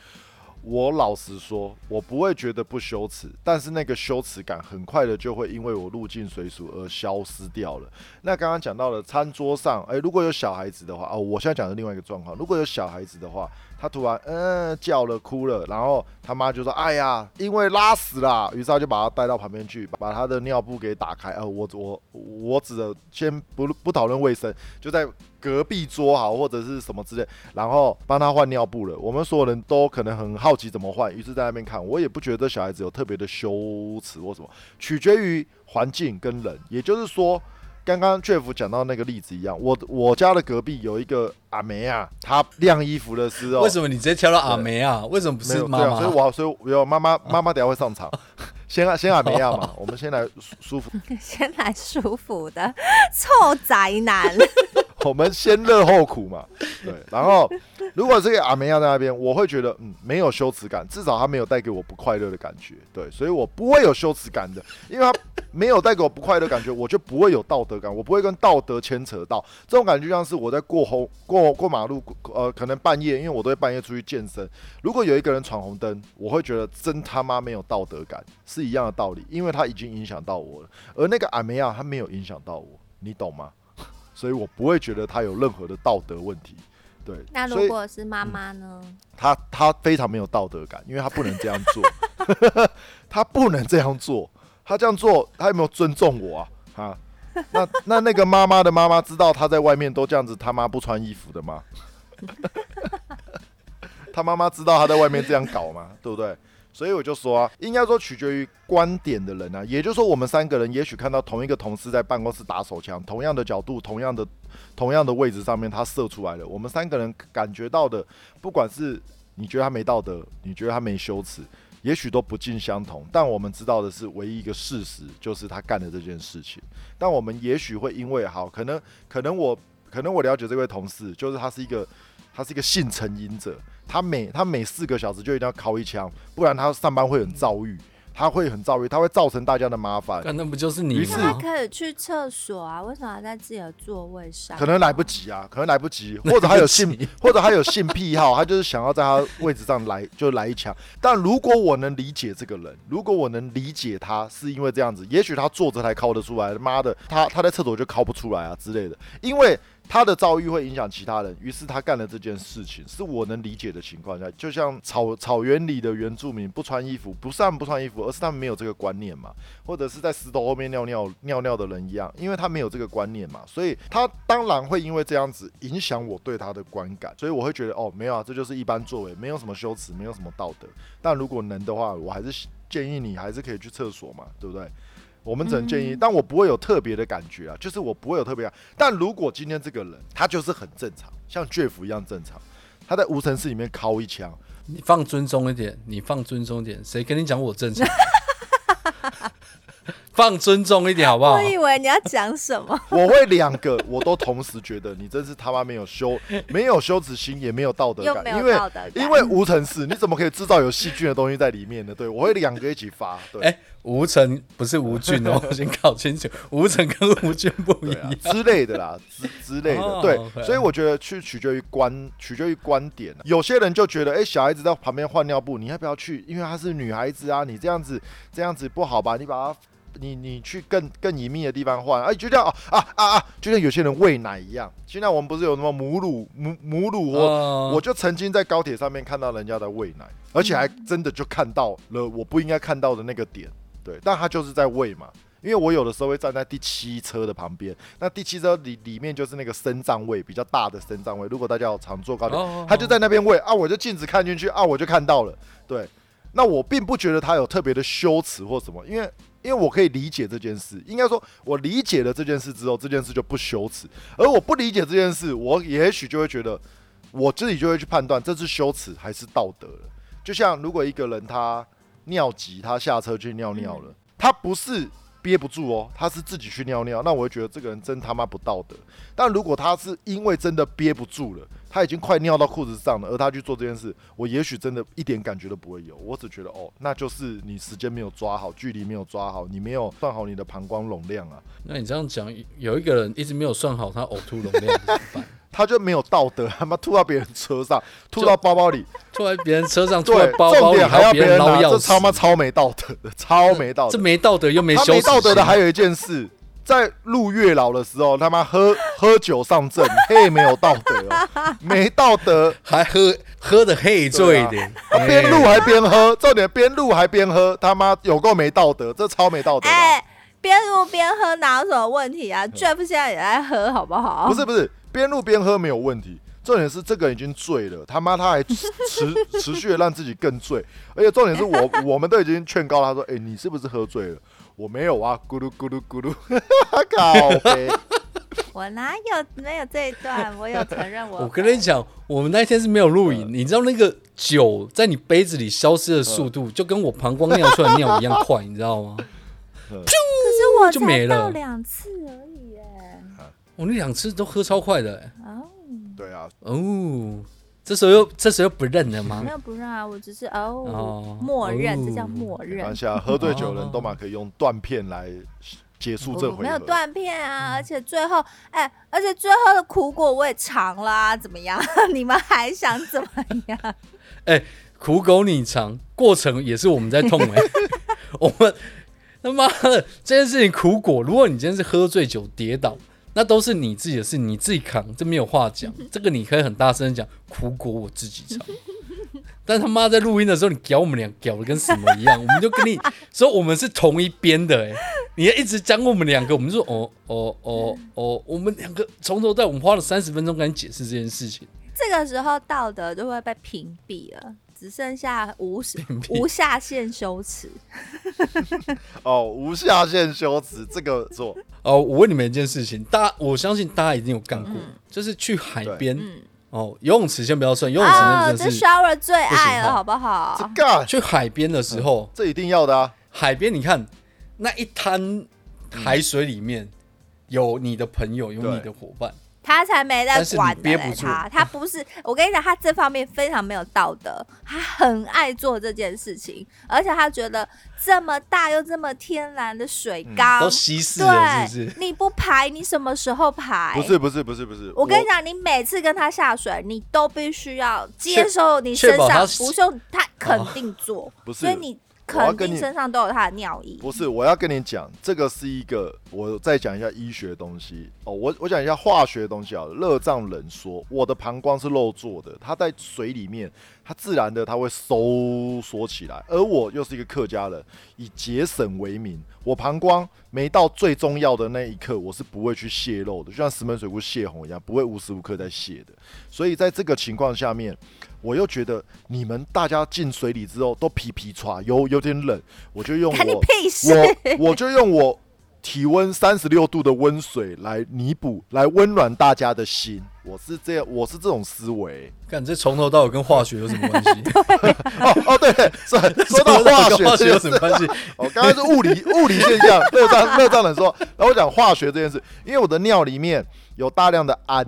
我老实说，我不会觉得不羞耻，但是那个羞耻感很快的就会因为我入境随俗而消失掉了。那刚刚讲到了餐桌上，诶，如果有小孩子的话，哦，我现在讲的另外一个状况，如果有小孩子的话，他突然嗯叫了哭了，然后他妈就说：“哎呀，因为拉屎啦。”于是他就把他带到旁边去，把他的尿布给打开。呃，我我我指的先不不讨论卫生，就在隔壁桌好或者是什么之类，然后帮他换尿布了。我们所有人都可能很好奇怎么换，于是在那边看。我也不觉得小孩子有特别的羞耻或什么，取决于环境跟人。也就是说，刚刚 Jeff 讲到那个例子一样，我我家的隔壁有一个阿梅啊，她晾衣服的时候，为什么你直接挑到阿梅啊？为什么不是妈妈？所以我要所以我有妈妈妈妈等下会上场，先先阿梅亚嘛，我们先来舒舒服，先来舒服的臭宅男，我们先乐后苦嘛，对。然后如果这个阿梅亚在那边，我会觉得嗯没有羞耻感，至少他没有带给我不快乐的感觉，对，所以我不会有羞耻感的，因为他没有带给我不快乐感觉，我就不会有道德感，我不会跟道德牵扯到。这种感觉就像是我在过红过过马路，呃，可能半夜，因为我都会半夜出去健身，如果有一个人闯红灯，我会觉得真他妈没有道德感，是一样的道理，因为他已经影响到我了，而那个阿梅亚他没有影响到我，你懂吗？所以我不会觉得他有任何的道德问题。对，那如果是妈妈呢？他他非常没有道德感，因为他不能这样做，他不能这样做，他这样做，他有没有尊重我啊？啊，那那那个妈妈的妈妈知道他在外面都这样子，他妈不穿衣服的吗？他妈妈知道他在外面这样搞吗？对不对？所以我就说啊，应该说取决于观点的人啊，也就是说，我们三个人也许看到同一个同事在办公室打手枪，同样的角度，同样的同样的位置上面，他射出来了，我们三个人感觉到的，不管是你觉得他没道德，你觉得他没羞耻，也许都不尽相同，但我们知道的是，唯一一个事实就是他干的这件事情。但我们也许会因为好，可能可能我可能我了解这位同事，就是他是一个他是一个性成瘾者，他每他每四个小时就一定要敲一枪，不然他上班会很躁郁。他会很躁郁，他会造成大家的麻烦。那不就是你吗？他可以去厕所啊，为什么要在自己的座位上？可能来不及啊，可能来不及，或者他有性，或者他有性癖好，他就是想要在他位置上来 就来一枪。但如果我能理解这个人，如果我能理解他是因为这样子，也许他坐着才敲得出来。妈的，他他在厕所就敲不出来啊之类的，因为。他的遭遇会影响其他人，于是他干了这件事情，是我能理解的情况下，就像草草原里的原住民不穿衣服，不是他们不穿衣服，而是他们没有这个观念嘛，或者是在石头后面尿尿尿尿的人一样，因为他没有这个观念嘛，所以他当然会因为这样子影响我对他的观感，所以我会觉得哦，没有啊，这就是一般作为，没有什么羞耻，没有什么道德，但如果能的话，我还是建议你还是可以去厕所嘛，对不对？我们只能建议，但我不会有特别的感觉啊，就是我不会有特别。但如果今天这个人他就是很正常，像 Jeff 一样正常，他在无尘室里面敲一枪，你放尊重一点，你放尊重点，谁跟你讲我正常？放尊重一点好不好？我以为你要讲什么。我会两个，我都同时觉得你真是他妈没有羞，没有羞耻心，也没有道德感，因为因为无尘室，你怎么可以制造有细菌的东西在里面呢？对我会两个一起发。对，哎，无尘不是无菌哦，我先搞清楚，无尘跟无菌不一样之类的啦，之之类的。对，所以我觉得去取决于观，取决于观点。有些人就觉得，哎，小孩子在旁边换尿布，你要不要去？因为她是女孩子啊，你这样子这样子不好吧？你把她。你你去更更隐秘的地方换，哎，就像啊啊啊啊，就像有些人喂奶一样。现在我们不是有什么母乳母母乳？我我就曾经在高铁上面看到人家在喂奶，而且还真的就看到了我不应该看到的那个点。对，但他就是在喂嘛。因为我有的时候会站在第七车的旁边，那第七车里里面就是那个升降位比较大的升降位。如果大家有常坐高铁，他就在那边喂啊，我就镜子看进去啊，我就看到了。对，那我并不觉得他有特别的羞耻或什么，因为。因为我可以理解这件事，应该说，我理解了这件事之后，这件事就不羞耻；而我不理解这件事，我也许就会觉得，我自己就会去判断这是羞耻还是道德了。就像如果一个人他尿急，他下车去尿尿了，他不是。憋不住哦，他是自己去尿尿，那我会觉得这个人真他妈不道德。但如果他是因为真的憋不住了，他已经快尿到裤子上了，而他去做这件事，我也许真的一点感觉都不会有。我只觉得哦，那就是你时间没有抓好，距离没有抓好，你没有算好你的膀胱容量啊。那你这样讲，有一个人一直没有算好他呕吐容量怎么办？他就没有道德，他妈吐到别人车上，吐到包包里，吐在别人车上，吐在包包里还要别人拿，这他妈超没道德的，超没道德。这没道德又没羞没道德的还有一件事，在入月老的时候，他妈喝喝酒上阵，嘿，没有道德，没道德，还喝喝的嘿醉的，边录还边喝，重点边录还边喝，他妈有够没道德，这超没道德。哎，边录边喝哪有什么问题啊？Jeff 现在也在喝，好不好？不是不是。边录边喝没有问题，重点是这个已经醉了，他妈他还持 持续的让自己更醉，而且重点是我我们都已经劝告他说，哎，你是不是喝醉了？我没有啊，咕噜咕噜咕噜，靠！我哪有没有这一段？我有承认我。我跟你讲，我们那天是没有录影，你知道那个酒在你杯子里消失的速度，就跟我膀胱尿出来尿一样快，你知道吗？可是我就没了两次而已。哎我那两次都喝超快的，哦，对啊，哦，这时候又这时候又不认了吗？没有不认啊，我只是哦，默认，这叫默认。当下喝醉酒人都嘛可以用断片来结束这回合，没有断片啊，而且最后，哎，而且最后的苦果我也尝了，怎么样？你们还想怎么样？哎，苦果你尝，过程也是我们在痛哎，我们他妈的这件事情苦果，如果你今天是喝醉酒跌倒。那都是你自己的事，你自己扛，这没有话讲。这个你可以很大声讲，苦果我自己尝。但他妈在录音的时候，你屌我们俩屌的跟什么一样？我们就跟你说，我们是同一边的。哎，你一直讲我们两个，我们就说哦哦哦哦，我们两个从头到尾，我们花了三十分钟跟你解释这件事情。这个时候道德就会被屏蔽了。只剩下无无下限羞耻。哦，无下限羞耻这个做哦，我问你们一件事情，大我相信大家一定有干过，就是去海边哦，游泳池先不要算，游泳池真的是 shower 最爱了，好不好？这个去海边的时候，这一定要的啊！海边你看那一滩海水里面有你的朋友，有你的伙伴，他才没在管的嘞他 他不是，我跟你讲，他这方面非常没有道德，他很爱做这件事情，而且他觉得这么大又这么天然的水缸，嗯都稀释了，是不是？对，你不排，你什么时候排？不是不是不是不是，我跟你讲，你每次跟他下水，你都必须要接受你身上不是用他肯定做，不是所以你肯定身上都有他的尿液。不是，我要跟你讲，这个是一个，我再讲一下医学的东西哦。我我讲一下化学的东西啊。热胀冷缩，我的膀胱是肉做的，它在水里面，它自然的它会收缩起来。而我又是一个客家人，以节省为名，我膀胱没到最重要的那一刻，我是不会去泄露的，就像石门水库泄洪一样，不会无时无刻在泄的。所以在这个情况下面，我又觉得你们大家进水里之后都皮皮歘，有有点冷，我就用我！我我就用我体温三十六度的温水来弥补，来温暖大家的心。我是这样，我是这种思维。看这从头到尾跟化学有什么关系？哦哦，对，说说到化学跟化学有什么关系？哦，刚刚是物理 物理现象，热胀热胀冷缩。然后我讲化学这件事，因为我的尿里面有大量的氨。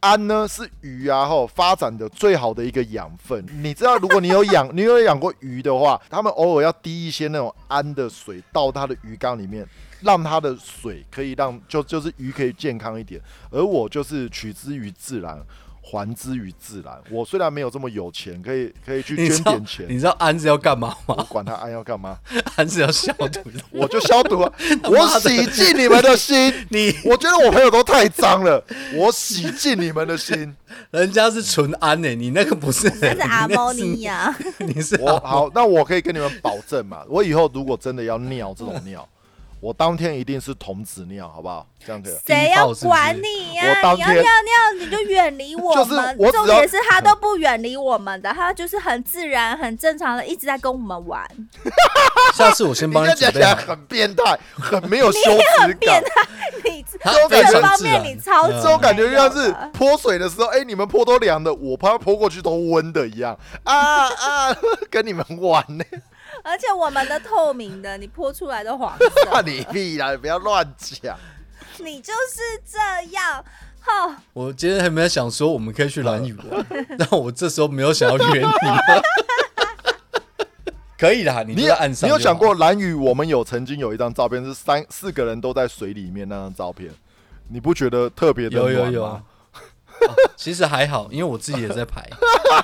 氨呢是鱼啊吼发展的最好的一个养分。你知道，如果你有养 你有养过鱼的话，他们偶尔要滴一些那种氨的水到它的鱼缸里面，让它的水可以让就就是鱼可以健康一点。而我就是取之于自然，还之于自然。我虽然没有这么有钱，可以可以去捐点钱，你知道安是要干嘛我吗？管他安要干嘛。安是要消毒。我就消毒啊，我洗净你们的心。你我觉得我朋友都太脏了，我洗净你们的心。人家是纯氨诶，你那个不是，那是阿莫尼你亚，你是我好，那我可以跟你们保证嘛，我以后如果真的要尿这种尿，我当天一定是童子尿，好不好？这样可以。谁要管你呀、我你要尿尿你就远离我就是们。我重点是他都不远离我们的，他就是很自然、很正常的一直在跟我们玩。下次我先帮你讲起来准备好。很变态，很没有羞耻感。你他这这非常方面你超级嗯这种感觉就像是泼水的时候，哎、你们泼都凉的，我怕泼过去都温的一样啊啊，跟你们玩呢、而且我们的透明的，你泼出来的黄那色，你屁啦，你不要乱讲。你就是这样。吼，我今天还没有想说我们可以去蓝屿玩，但我这时候没有想要约你。可以啦，你在岸上。你有想过？蓝屿？我们有曾经有一张照片是三四个人都在水里面那张照片，你不觉得特别的有有有暖吗？其实还好，因为我自己也在排。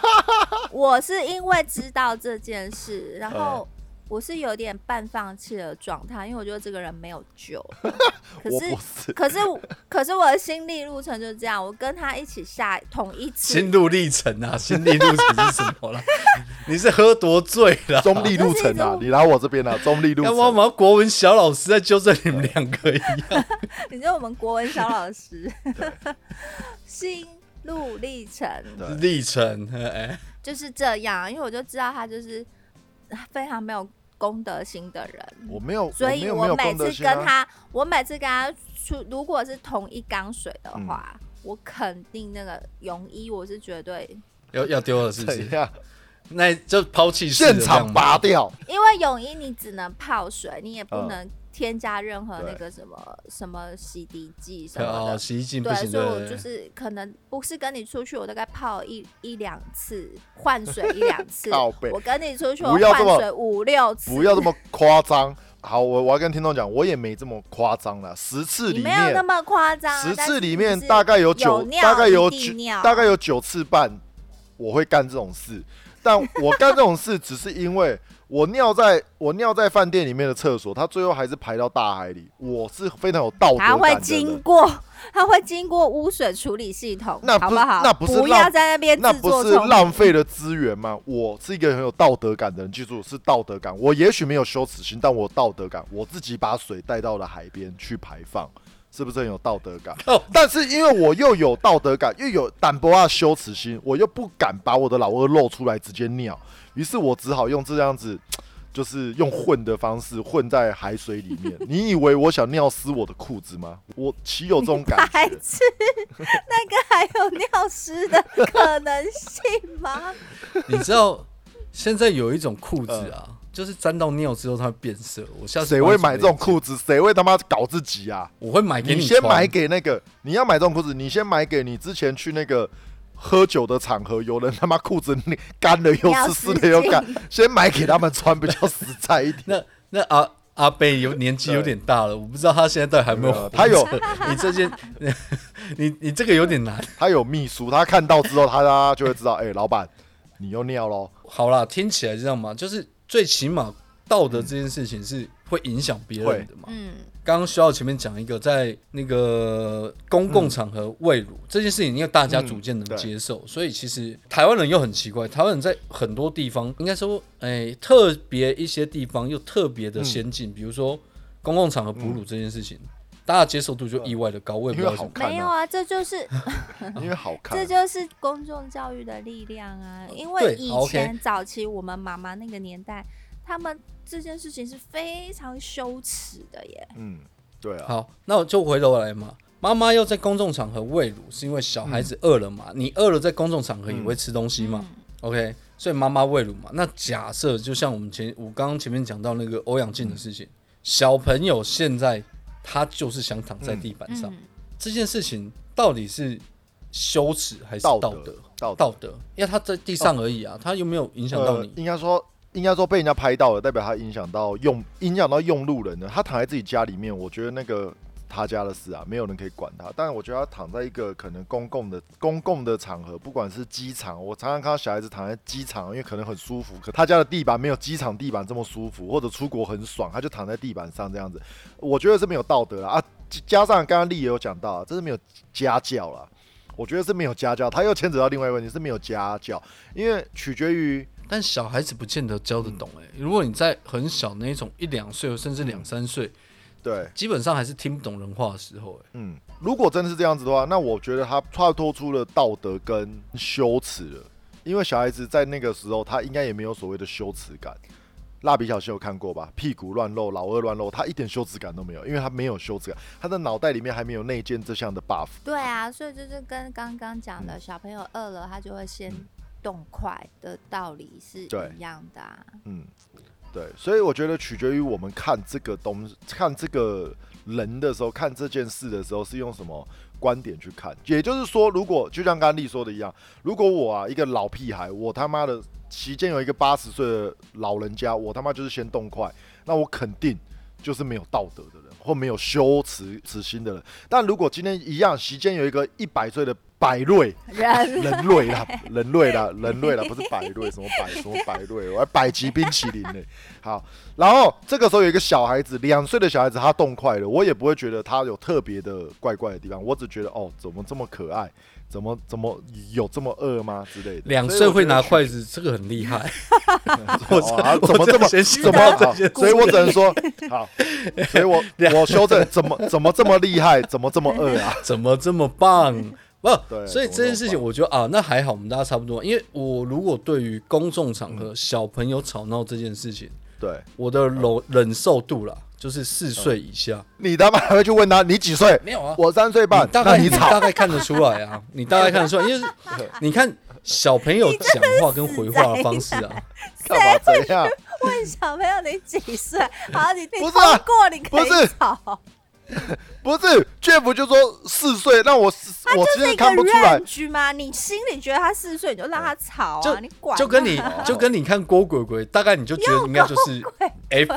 我是因为知道这件事，然后我是有点半放弃的状态，因为我觉得这个人没有救了。可我是不是，可是可是我的心理路程就是这样，我跟他一起下同一次心，路历程啊，心理路程是什么了？你是喝多醉了？中立路程啊，你来我这边啊，中立路程。干嘛我们国文小老师在纠正你们两个一样？你说我们国文小老师，心路历程对历程，哎，就是这样，因为我就知道他就是非常没有公德心的人。我没有，所以我每次。跟他，我每次跟他出，如果是同一缸水的话，嗯我肯定那个泳衣我是绝对，要要丢了是不是？那就抛弃现场拔掉。因为泳衣你只能泡水，你也不嗯能添加任何那个什么什么洗涤剂什么哦，的。洗衣精不对，行所以我，就是可能不是跟你出去，我大概泡一一两次，换水一两次。我跟你出去，我换水五六次，不要这么夸张。好，我我要跟听众讲，我也没这么夸张了。十次里面没有那，么夸张啊，十次里面大概有九，大概有九，大概有九次半，我会干这种事。但我干这种事，只是因为我尿在我尿在饭店里面的厕所，它最后还是排到大海里。我是非常有道德它会感的人经过，它会经过污水处理系统，那好好？那不是不浪要在那边那不是自作聪明浪费了资源吗？我是一个很有道德感的人，记住是道德感。我也许没有羞耻心，但我有道德感。我自己把水带到了海边去排放，是不是很有道德感？哦但是因为我又有道德感，又有胆博啊羞耻心，我又不敢把我的老二露出来直接尿，于是我只好用这样子。就是用混的方式混在海水里面，你以为我想尿湿我的裤子吗？我岂有这种感觉？白痴，那个还有尿湿的可能性吗？你知道现在有一种裤子啊，嗯就是沾到尿之后它会变色。我下次谁会买这种裤子？谁会他妈搞自己啊？我会买给你你先买给那个，你要买这种裤子，你先买给你之前去那个喝酒的场合，有人他妈裤子干了又 湿，湿了又干禁，先买给他们穿比较实在一点。那那阿阿贝有年纪有点大了，我不知道他现在到底还有没有活。他有 你这件，你你这个有点难。他有秘书，他看到之后，他他就会知道，哎、老板，你又尿喽。好啦，听起来这样嘛，就是最起码道德这件事情是会影响别人的嘛。嗯，刚刚徐浩前面讲一个，在那个公共场合喂乳、这件事情，因为大家逐渐能接受，所以其实台湾人又很奇怪，台湾人在很多地方，应该说，哎、特别一些地方又特别的先嗯进，比如说公共场合哺乳这件事情，大家接受度就意外的高，我也不知道为什么。看啊没有啊，这就是因为好看这。就是公众教育的力量啊！因为以前早期我们妈妈那个年代，他们这件事情是非常羞耻的耶。嗯，对啊，好，那我就回头来嘛。妈妈要在公众场合喂乳，是因为小孩子饿了嘛？你饿了，在公众场合也会吃东西嘛、o k 所以妈妈喂乳嘛。那假设就像我们前我刚刚前面讲到那个欧阳靖的事情，小朋友现在他就是想躺在地板上，嗯，这件事情到底是羞耻还是道道德？道道德，因为他在地上而已啊，他又没有影响到呃你？应该说，应该说被人家拍到了，代表他影响到用影响到用路人了。他躺在自己家里面，我觉得那个他家的事啊，没有人可以管他。但我觉得他躺在一个可能公共的公共的场合，不管是机场，我常常看到小孩子躺在机场，因为可能很舒服，可他家的地板没有机场地板这么舒服，或者出国很爽，他就躺在地板上这样子，我觉得是没有道德啦啊。加上刚刚丽也有讲到啊，这是没有家教啦。我觉得是没有家教，他又牵扯到另外一个问题是没有家教，因为取决于但小孩子不见得教得懂哎、如果你在很小那一种一两岁甚至两三岁，对，基本上还是听不懂人话的时候哎、嗯，如果真的是这样子的话，那我觉得他跳脱出了道德跟羞耻了，因为小孩子在那个时候他应该也没有所谓的羞耻感。蜡笔小新有看过吧？屁股乱露，老二乱露，他一点羞耻感都没有，因为他没有羞耻感，他的脑袋里面还没有内建这项的 buff。对啊，所以就是跟刚刚讲的小朋友饿了，他就会先动快的道理是对一样的啊。嗯，对，所以我觉得取决于我们看这个东看这个人的时候，看这件事的时候是用什么观点去看。也就是说，如果就像刚刚丽说的一样，如果我啊一个老屁孩，我他妈的期间有一个八十岁的老人家，我他妈就是先动快，那我肯定就是没有道德的人，或没有羞耻耻心的人。但如果今天一样，席间有一个一百岁的百瑞，人人类啦，人类啦，人类啦，不是百瑞，什么百什么百瑞，我还百吉冰淇淋呢。好，然后这个时候有一个小孩子，两岁的小孩子，他动快了，我也不会觉得他有特别的怪怪的地方，我只觉得哦，怎么这么可爱，怎么怎么有这么饿吗之类的。两岁会拿，筷子，这个很厉害。我啊 怎么这么怎么好所以我只能说好，所以我 我修正，怎么怎么这么厉害，怎么这么饿啊？怎么这么棒？不，所以这件事情，我觉得啊，那还好，我们大家差不多。因为我如果对于公众场合小朋友吵闹这件事情，对我的忍忍受度啦，就是四岁以下。你他妈还会去问他你几岁？没有啊，我三岁半你，大概你那你吵大概看得出来啊，你大概看得出来，因为 你看小朋友讲话跟回话的方式啊，干嘛这样？问小朋友你几岁？好，你你不是过，你可以不是吵。不是，Jeff 就说四岁，那我我其实是看不出来。吗？你心里觉得他四岁，你就让他吵就啊，你管就跟你 就跟你看郭鬼鬼，大概你就觉得应该就是 F，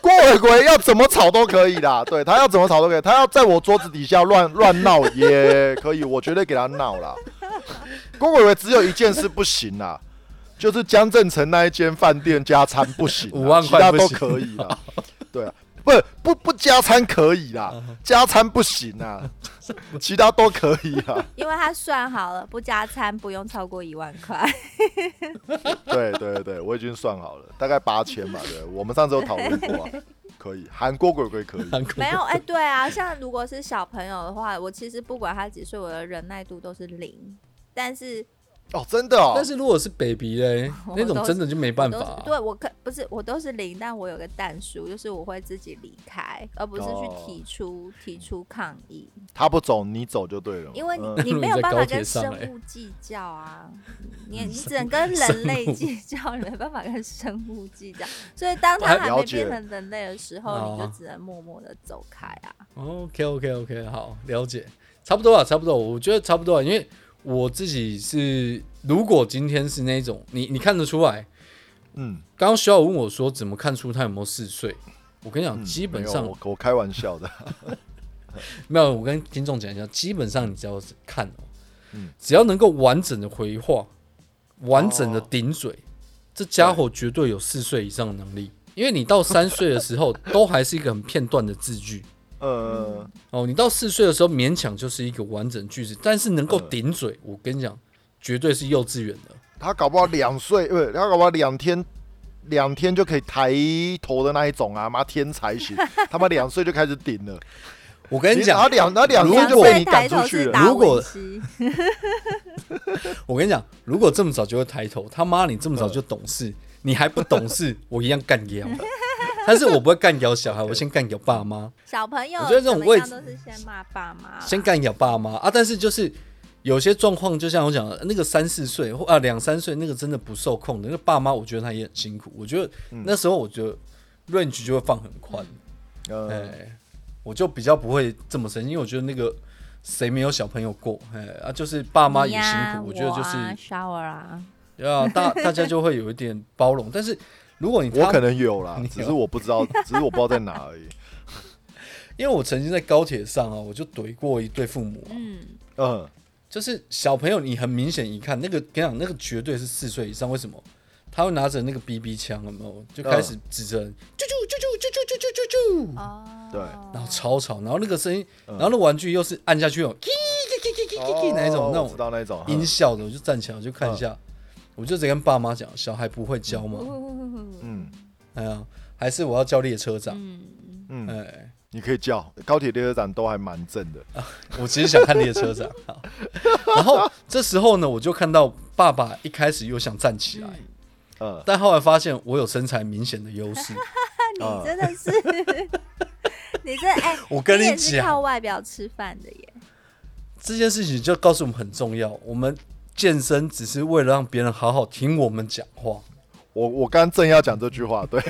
郭鬼鬼要怎么吵都可以啦，对他要怎么吵都可以，他要在我桌子底下乱乱闹也可以，我绝对给他闹啦。郭鬼鬼只有一件事不行啦，就是江正成那一间饭店加餐不行啦，五万其他都块不可以啦。对啊，不不不加餐可以啦，加餐不行啊，其他都可以啊。因为他算好了，不加餐不用超过一万块。对对对，我已经算好了，大概八千吧。对，我们上次有讨论过啊，可以，韩国鬼鬼可以。没有，哎、对啊，像如果是小朋友的话，我其实不管他几岁，我的忍耐度都是零。但是哦，真的哦。但是如果是 baby 嘞，那种真的就没办我都是法啊。对我可不是我都是零，但我有个蛋数，就是我会自己离开，而不是去哦提出、提出抗议，他不走，你走就对了。因为你、嗯你没有办法跟生物计较啊，你你只能跟人类计较，你没办法跟生物计较，所以当他还还没变成人类的时候，你就哦只能默默的走开啊。OK OK OK，好，了解，差不多啊，差不多，我觉得差不多啊，因为我自己是，如果今天是那种你你看得出来，嗯，刚刚小友问我说怎么看出他有没有嗜睡，我跟你讲，嗯基本上我我开玩笑的。没有，我跟听众讲一下，基本上你只要是看哦，嗯只要能够完整的回话，完整的哦顶嘴，这家伙绝对有四岁以上的能力。因为你到三岁的时候，都还是一个很片段的字句呃，哦，你到四岁的时候勉强就是一个完整句子，但是能够嗯顶嘴，我跟你讲，绝对是幼稚园的。他搞不好两岁，不是，他搞不好两天。两天就可以抬头的那一种啊，妈天才型，他妈两岁就开始顶了。我跟你然后讲，两，然后两如岁两果就被你赶出去了。如果，我跟你讲，如果这么早就会抬头，他妈你这么早就懂事，你还不懂事，我一样干掉。但是我不会干掉小孩，我先干掉爸妈。小朋友我觉得这种位置都是先骂爸妈，先干掉爸妈啊！但是就是有些状况，就像我讲的，那个三四岁或啊两三岁，那个真的不受控的，那个爸妈，我觉得他也很辛苦。我觉得嗯那时候，我觉得 range 就会放很宽，哎、呃，我就比较不会这么生气，因为我觉得那个谁没有小朋友过，哎啊，就是爸妈也辛苦，我觉得就是啊 shower 啊，啊，大大家就会有一点包容。但是如果你我可能有啦，只是我不知道，只是我不知道在哪而已。因为我曾经在高铁上啊，我就怼过一对父母、啊，嗯，嗯，就是小朋友，你很明显一看，那个跟你讲，那个绝对是四岁以上。为什么？他会拿着那个 BB 枪，有没有？就开始指着，啾啾啾啾啾啾啾啾啾对然后超吵，然后那个声音，嗯然后那玩具又是按下去有 k k k k k k 那一种那哦我知道那一种音效的，我就站起来我就看一下，我就直接跟爸妈讲，小孩不会教吗，嗯。哎呀，还是我要叫列车长，嗯，嗯，哎。你可以叫高铁列车长都还蛮正的。我其实想看列车长，好，然后这时候呢，我就看到爸爸一开始又想站起来，嗯，但后来发现我有身材明显的优势。啊 你真的是，你这哎，我跟你讲靠，外表吃饭的耶，这件事情就告诉我们很重要。我们健身只是为了让别人好好听我们讲话，我我刚刚正要讲这句话，对，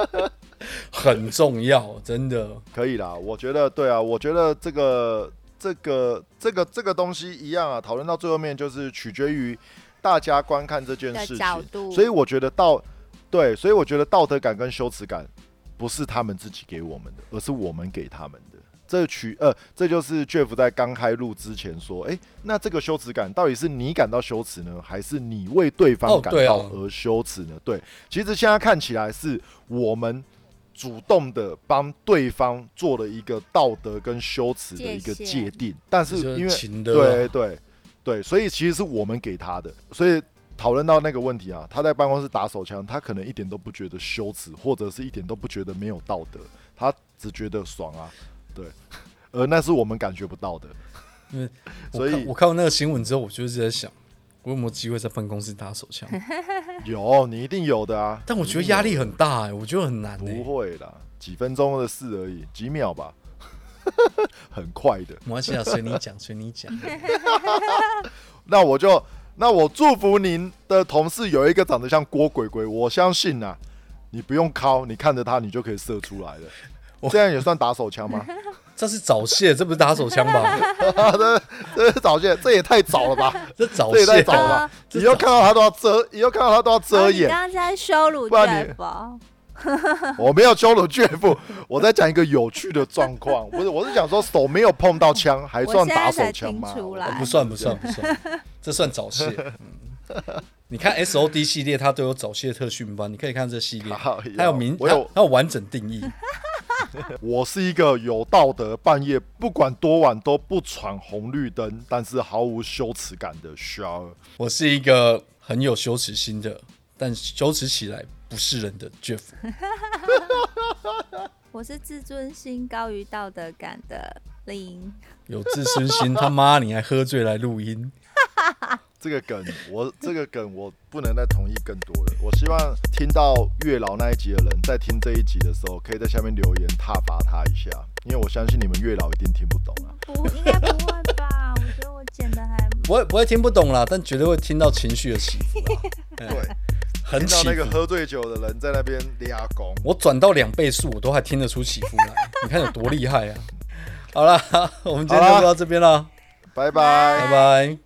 很重要，真的。可以啦。我觉得对啊，我觉得这个这个这个这个东西一样啊，讨论到最后面就是取决于大家观看这件事情。所以我觉得道对，所以我觉得道德感跟羞耻感不是他们自己给我们的，而是我们给他们的。这取呃，这就是 Jeff 在刚开录之前说，哎，那这个羞耻感到底是你感到羞耻呢，还是你为对方感到而羞耻呢？对，其实现在看起来是我们主动的帮对方做了一个道德跟羞耻的一个界定，但是就是因为情的对对对，所以其实是我们给他的，所以讨论到那个问题啊，他在办公室打手枪，他可能一点都不觉得羞耻，或者是一点都不觉得没有道德，他只觉得爽啊，对，而 那是我们感觉不到的，因为 所以我看到那个新闻之后，我就一直在想，我有没有机会在办公室打手枪？有你一定有的啊，但我觉得压力很大哎、我觉得很难哎、不会啦，几分钟的事而已，几秒吧，很快的。没关系啊，随你讲，随你讲。那我就那我祝福您的同事有一个长得像郭鬼鬼，我相信啊，你不用敲，你看着他，你就可以射出来了。我这样也算打手枪吗？这是早泄，这不是打手枪吧？这这是早泄，这也太早了吧？这早这也太早了吧以后看到他都要遮，以后看到他都要遮掩你掩。刚刚在羞辱不然你 Jeff，哦我没有羞辱岳父，我在讲一个有趣的状况，不是，我是想说手没有碰到枪，还算打手枪吗不算不算不算，这算早泄。嗯，你看 S O D 系列，它都有早泄特训班，你可以看这系列，好它有明，它有完整定义。我是一个有道德，半夜不管多晚都不闯红绿灯，但是毫无羞耻感的 shower。我是一个很有羞耻心的，但羞耻起来不是人的 Jeff。我是自尊心高于道德感的林，有自尊心，他妈你还喝醉来录音，这个梗，我这个梗我不能再同意更多了。我希望听到月老那一集的人，在听这一集的时候，可以在下面留言挞伐他一下，因为我相信你们月老一定听不懂啊。不，应该不会吧？我觉得我剪的还不会不会听不懂啦，但绝对会听到情绪的起伏啦。对，很听到。那个喝醉酒的人在那边俩拱。我转到两倍速，我都还听得出起伏来，你看有多厉害啊！好了，我们今天就到这边了，拜拜拜拜。